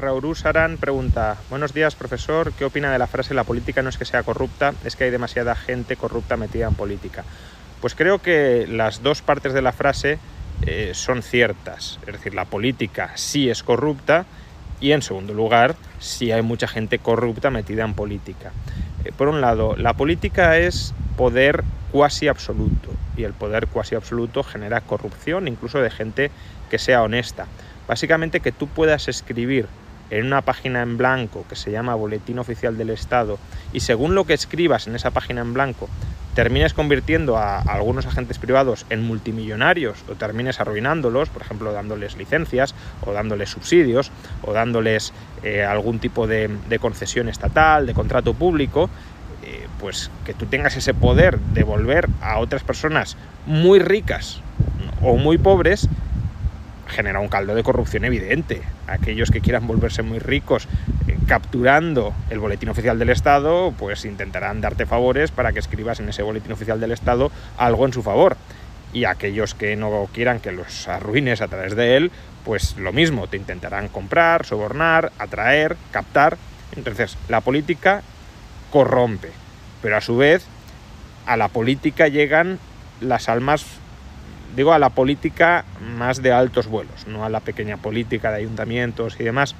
Raúl Saran pregunta: Buenos días, profesor. ¿Qué opina de la frase la política no es que sea corrupta, es que hay demasiada gente corrupta metida en política? Pues creo que las dos partes de la frase eh, son ciertas. Es decir, la política sí es corrupta y en segundo lugar, sí hay mucha gente corrupta metida en política. Eh, por un lado, la política es poder cuasi absoluto y el poder cuasi absoluto genera corrupción incluso de gente que sea honesta. Básicamente que tú puedas escribir en una página en blanco que se llama Boletín Oficial del Estado y según lo que escribas en esa página en blanco termines convirtiendo a, algunos agentes privados en multimillonarios o termines arruinándolos, por ejemplo, dándoles licencias o dándoles subsidios o dándoles eh, algún tipo de, concesión estatal, de contrato público, eh, pues que tú tengas ese poder de volver a otras personas muy ricas o muy pobres genera un caldo de corrupción evidente. Aquellos que quieran volverse muy ricos eh, capturando el boletín oficial del Estado, pues intentarán darte favores para que escribas en ese boletín oficial del Estado algo en su favor. Y aquellos que no quieran que los arruines a través de él, pues lo mismo, te intentarán comprar, sobornar, atraer, captar. Entonces, la política corrompe, pero a su vez a la política llegan las almas digo a la política más de altos vuelos, no a la pequeña política de ayuntamientos y demás,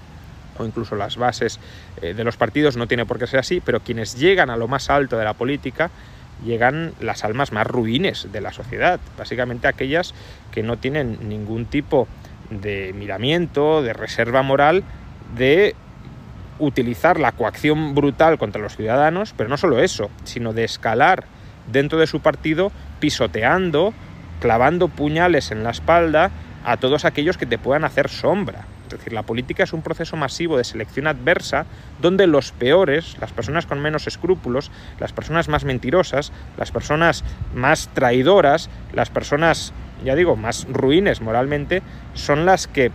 o incluso las bases eh, de los partidos, no tiene por qué ser así, pero quienes llegan a lo más alto de la política, llegan las almas más ruines de la sociedad, básicamente aquellas que no tienen ningún tipo de miramiento, de reserva moral, de utilizar la coacción brutal contra los ciudadanos, pero no solo eso, sino de escalar dentro de su partido pisoteando clavando puñales en la espalda a todos aquellos que te puedan hacer sombra. Es decir, la política es un proceso masivo de selección adversa donde los peores, las personas con menos escrúpulos, las personas más mentirosas, las personas más traidoras, las personas, ya digo, más ruines moralmente, son las que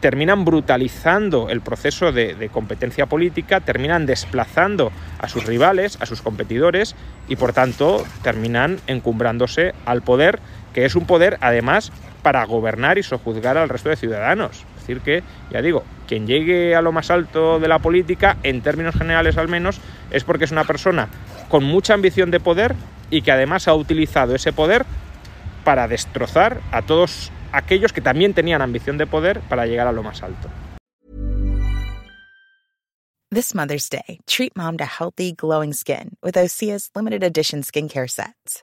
terminan brutalizando el proceso de, de, competencia política, terminan desplazando a sus rivales, a sus competidores y por tanto terminan encumbrándose al poder que es un poder además para gobernar y sojuzgar al resto de ciudadanos. Es decir, que, ya digo, quien llegue a lo más alto de la política, en términos generales al menos, es porque es una persona con mucha ambición de poder y que además ha utilizado ese poder para destrozar a todos aquellos que también tenían ambición de poder para llegar a lo más alto. This Mother's Day, treat mom to healthy, glowing skin with Osea's limited edition skincare sets.